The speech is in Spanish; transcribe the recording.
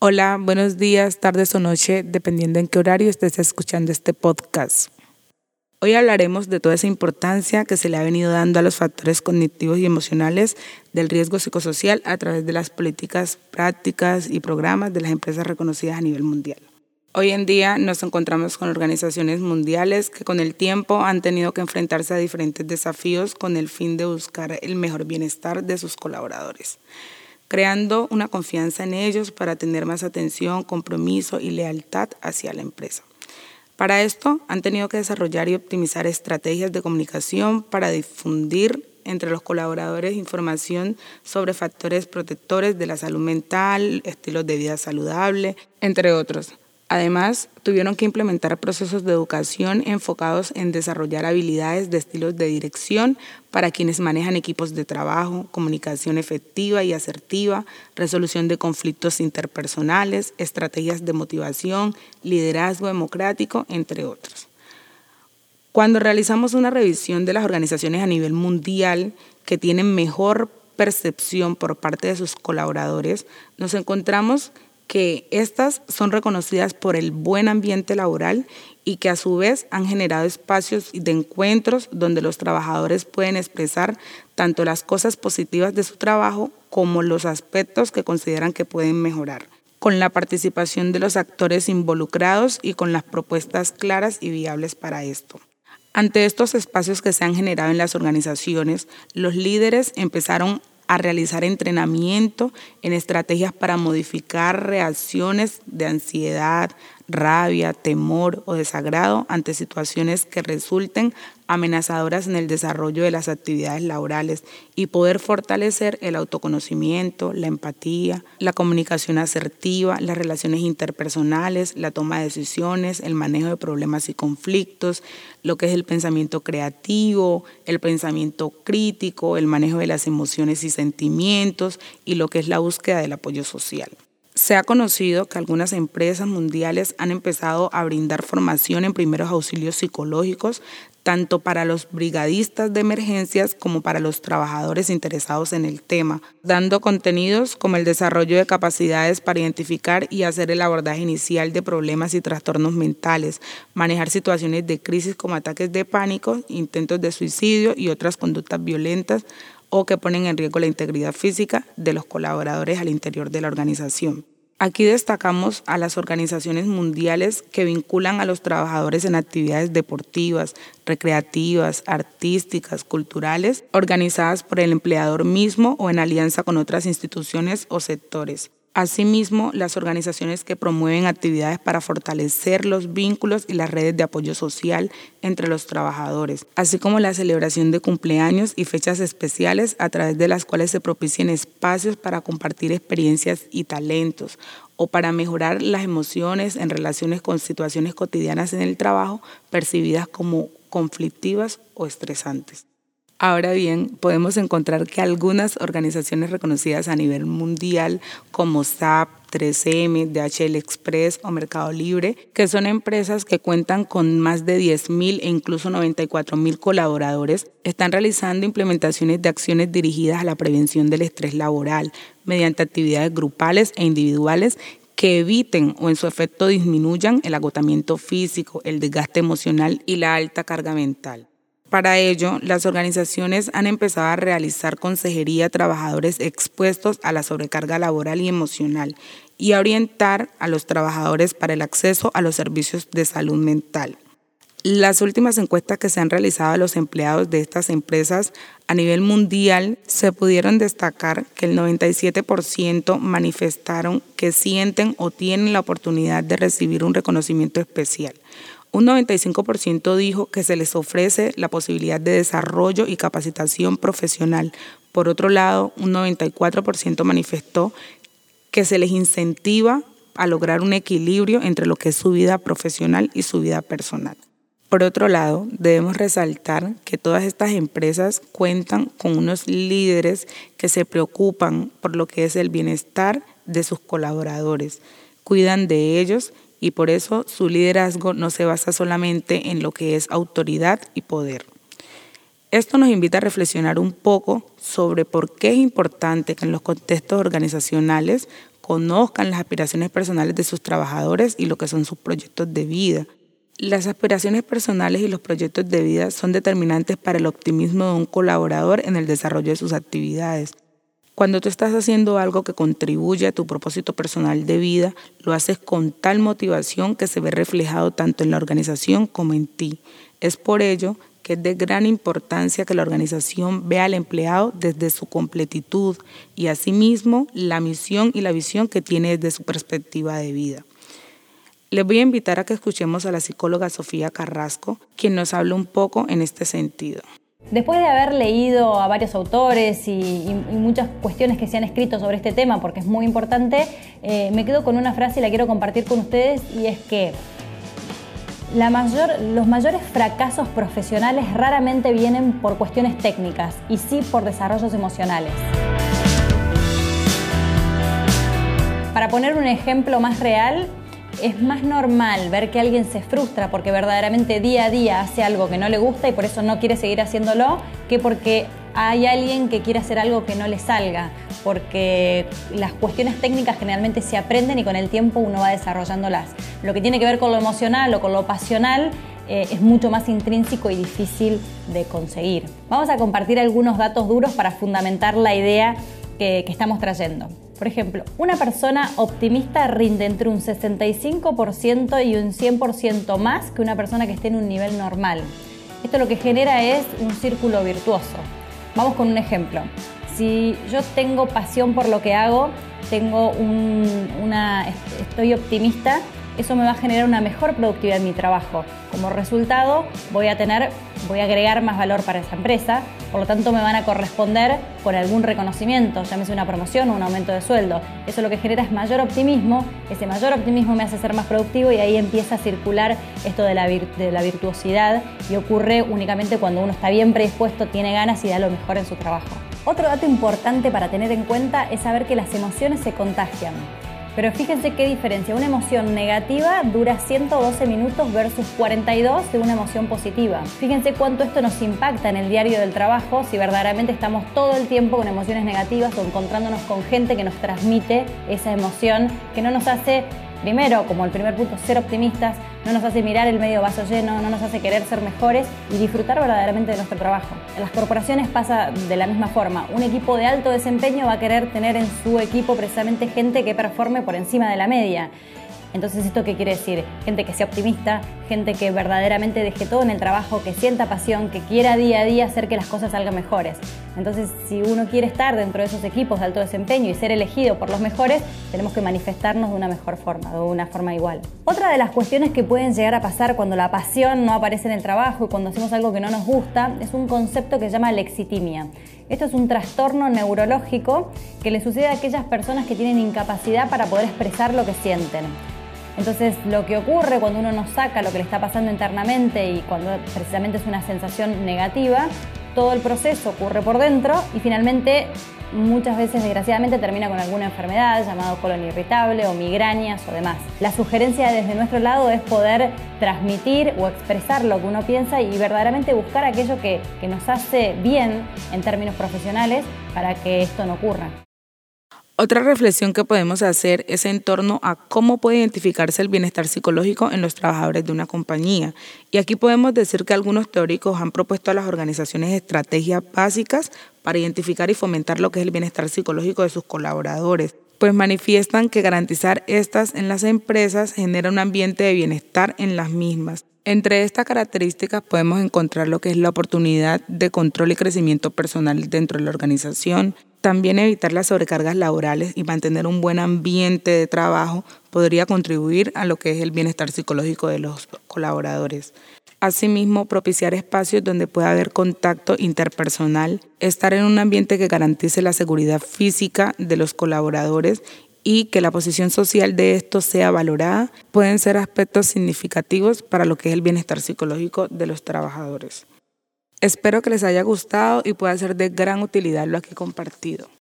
Hola, buenos días, tardes o noche, dependiendo en qué horario estés escuchando este podcast. Hoy hablaremos de toda esa importancia que se le ha venido dando a los factores cognitivos y emocionales del riesgo psicosocial a través de las políticas, prácticas y programas de las empresas reconocidas a nivel mundial. Hoy en día nos encontramos con organizaciones mundiales que con el tiempo han tenido que enfrentarse a diferentes desafíos con el fin de buscar el mejor bienestar de sus colaboradores, creando una confianza en ellos para tener más atención, compromiso y lealtad hacia la empresa. Para esto han tenido que desarrollar y optimizar estrategias de comunicación para difundir entre los colaboradores información sobre factores protectores de la salud mental, estilos de vida saludable, entre otros Además, tuvieron que implementar procesos de educación enfocados en desarrollar habilidades de estilos de dirección para quienes manejan equipos de trabajo, comunicación efectiva y asertiva, resolución de conflictos interpersonales, estrategias de motivación, liderazgo democrático, entre otros. Cuando realizamos una revisión de las organizaciones a nivel mundial que tienen mejor percepción por parte de sus colaboradores, nos encontramos que estas son reconocidas por el buen ambiente laboral y que a su vez han generado espacios de encuentros donde los trabajadores pueden expresar tanto las cosas positivas de su trabajo como los aspectos que consideran que pueden mejorar, con la participación de los actores involucrados y con las propuestas claras y viables para esto. Ante estos espacios que se han generado en las organizaciones, los líderes empezaron a realizar entrenamiento en estrategias para modificar reacciones de ansiedad, rabia, temor o desagrado ante situaciones que resulten amenazadoras en el desarrollo de las actividades laborales y poder fortalecer el autoconocimiento, la empatía, la comunicación asertiva, las relaciones interpersonales, la toma de decisiones, el manejo de problemas y conflictos, lo que es el pensamiento creativo, el pensamiento crítico, el manejo de las emociones y sentimientos y lo que es la búsqueda del apoyo social. Se ha conocido que algunas empresas mundiales han empezado a brindar formación en primeros auxilios psicológicos, tanto para los brigadistas de emergencias como para los trabajadores interesados en el tema, dando contenidos como el desarrollo de capacidades para identificar y hacer el abordaje inicial de problemas y trastornos mentales, manejar situaciones de crisis como ataques de pánico, intentos de suicidio y otras conductas violentas o que ponen en riesgo la integridad física de los colaboradores al interior de la organización. Aquí destacamos a las organizaciones mundiales que vinculan a los trabajadores en actividades deportivas, recreativas, artísticas, culturales, organizadas por el empleador mismo o en alianza con otras instituciones o sectores. Asimismo, las organizaciones que promueven actividades para fortalecer los vínculos y las redes de apoyo social entre los trabajadores, así como la celebración de cumpleaños y fechas especiales a través de las cuales se propicien espacios para compartir experiencias y talentos o para mejorar las emociones en relaciones con situaciones cotidianas en el trabajo percibidas como conflictivas o estresantes. Ahora bien, podemos encontrar que algunas organizaciones reconocidas a nivel mundial como SAP, 3M, DHL Express o Mercado Libre, que son empresas que cuentan con más de 10.000 e incluso 94.000 colaboradores, están realizando implementaciones de acciones dirigidas a la prevención del estrés laboral mediante actividades grupales e individuales que eviten o en su efecto disminuyan el agotamiento físico, el desgaste emocional y la alta carga mental. Para ello, las organizaciones han empezado a realizar consejería a trabajadores expuestos a la sobrecarga laboral y emocional y a orientar a los trabajadores para el acceso a los servicios de salud mental. Las últimas encuestas que se han realizado a los empleados de estas empresas a nivel mundial se pudieron destacar que el 97% manifestaron que sienten o tienen la oportunidad de recibir un reconocimiento especial, un 95% dijo que se les ofrece la posibilidad de desarrollo y capacitación profesional. Por otro lado, un 94% manifestó que se les incentiva a lograr un equilibrio entre lo que es su vida profesional y su vida personal. Por otro lado, debemos resaltar que todas estas empresas cuentan con unos líderes que se preocupan por lo que es el bienestar de sus colaboradores, cuidan de ellos y por eso su liderazgo no se basa solamente en lo que es autoridad y poder. Esto nos invita a reflexionar un poco sobre por qué es importante que en los contextos organizacionales conozcan las aspiraciones personales de sus trabajadores y lo que son sus proyectos de vida. Las aspiraciones personales y los proyectos de vida son determinantes para el optimismo de un colaborador en el desarrollo de sus actividades. Cuando tú estás haciendo algo que contribuye a tu propósito personal de vida, lo haces con tal motivación que se ve reflejado tanto en la organización como en ti. Es por ello que es de gran importancia que la organización vea al empleado desde su completitud y asimismo la misión y la visión que tiene desde su perspectiva de vida. Les voy a invitar a que escuchemos a la psicóloga Sofía Carrasco, quien nos habla un poco en este sentido. Después de haber leído a varios autores y, muchas cuestiones que se han escrito sobre este tema, porque es muy importante, eh, me quedo con una frase y la quiero compartir con ustedes y es que los mayores fracasos profesionales raramente vienen por cuestiones técnicas y sí por desarrollos emocionales. Para poner un ejemplo más real, es más normal ver que alguien se frustra porque verdaderamente día a día hace algo que no le gusta y por eso no quiere seguir haciéndolo, que porque hay alguien que quiere hacer algo que no le salga, porque las cuestiones técnicas generalmente se aprenden y con el tiempo uno va desarrollándolas. Lo que tiene que ver con lo emocional o con lo pasional eh, es mucho más intrínseco y difícil de conseguir. Vamos a compartir algunos datos duros para fundamentar la idea que estamos trayendo. Por ejemplo, una persona optimista rinde entre un 65% y un 100% más que una persona que esté en un nivel normal. Esto lo que genera es un círculo virtuoso. Vamos con un ejemplo. Si yo tengo pasión por lo que hago, tengo una, estoy optimista, eso me va a generar una mejor productividad en mi trabajo. Como resultado, voy a tener, voy a agregar más valor para esa empresa, por lo tanto me van a corresponder con algún reconocimiento, llámese una promoción o un aumento de sueldo. Eso lo que genera es mayor optimismo, ese mayor optimismo me hace ser más productivo y ahí empieza a circular esto de la, de la virtuosidad y ocurre únicamente cuando uno está bien predispuesto, tiene ganas y da lo mejor en su trabajo. Otro dato importante para tener en cuenta es saber que las emociones se contagian. Pero fíjense qué diferencia. Una emoción negativa dura 112 minutos versus 42 de una emoción positiva. Fíjense cuánto esto nos impacta en el diario del trabajo si verdaderamente estamos todo el tiempo con emociones negativas o encontrándonos con gente que nos transmite esa emoción que no nos hace Primero, como el primer punto, ser optimistas, no nos hace mirar el medio vaso lleno, no nos hace querer ser mejores y disfrutar verdaderamente de nuestro trabajo. En las corporaciones pasa de la misma forma. Un equipo de alto desempeño va a querer tener en su equipo precisamente gente que performe por encima de la media. Entonces, ¿esto qué quiere decir? Gente que sea optimista, gente que verdaderamente deje todo en el trabajo, que sienta pasión, que quiera día a día hacer que las cosas salgan mejores. Entonces, si uno quiere estar dentro de esos equipos de alto desempeño y ser elegido por los mejores, tenemos que manifestarnos de una mejor forma, de una forma igual. Otra de las cuestiones que pueden llegar a pasar cuando la pasión no aparece en el trabajo y cuando hacemos algo que no nos gusta es un concepto que se llama lexitimia. Esto es un trastorno neurológico que le sucede a aquellas personas que tienen incapacidad para poder expresar lo que sienten. Entonces, lo que ocurre cuando uno no saca lo que le está pasando internamente y cuando precisamente es una sensación negativa, todo el proceso ocurre por dentro y finalmente muchas veces desgraciadamente termina con alguna enfermedad llamado colon irritable o migrañas o demás. La sugerencia desde nuestro lado es poder transmitir o expresar lo que uno piensa y verdaderamente buscar aquello que, que nos hace bien en términos profesionales para que esto no ocurra. Otra reflexión que podemos hacer es en torno a cómo puede identificarse el bienestar psicológico en los trabajadores de una compañía. Y aquí podemos decir que algunos teóricos han propuesto a las organizaciones estrategias básicas para identificar y fomentar lo que es el bienestar psicológico de sus colaboradores, pues manifiestan que garantizar estas en las empresas genera un ambiente de bienestar en las mismas. Entre estas características podemos encontrar lo que es la oportunidad de control y crecimiento personal dentro de la organización, también evitar las sobrecargas laborales y mantener un buen ambiente de trabajo podría contribuir a lo que es el bienestar psicológico de los colaboradores. Asimismo, propiciar espacios donde pueda haber contacto interpersonal, estar en un ambiente que garantice la seguridad física de los colaboradores y que la posición social de estos sea valorada, pueden ser aspectos significativos para lo que es el bienestar psicológico de los trabajadores. Espero que les haya gustado y pueda ser de gran utilidad lo aquí compartido.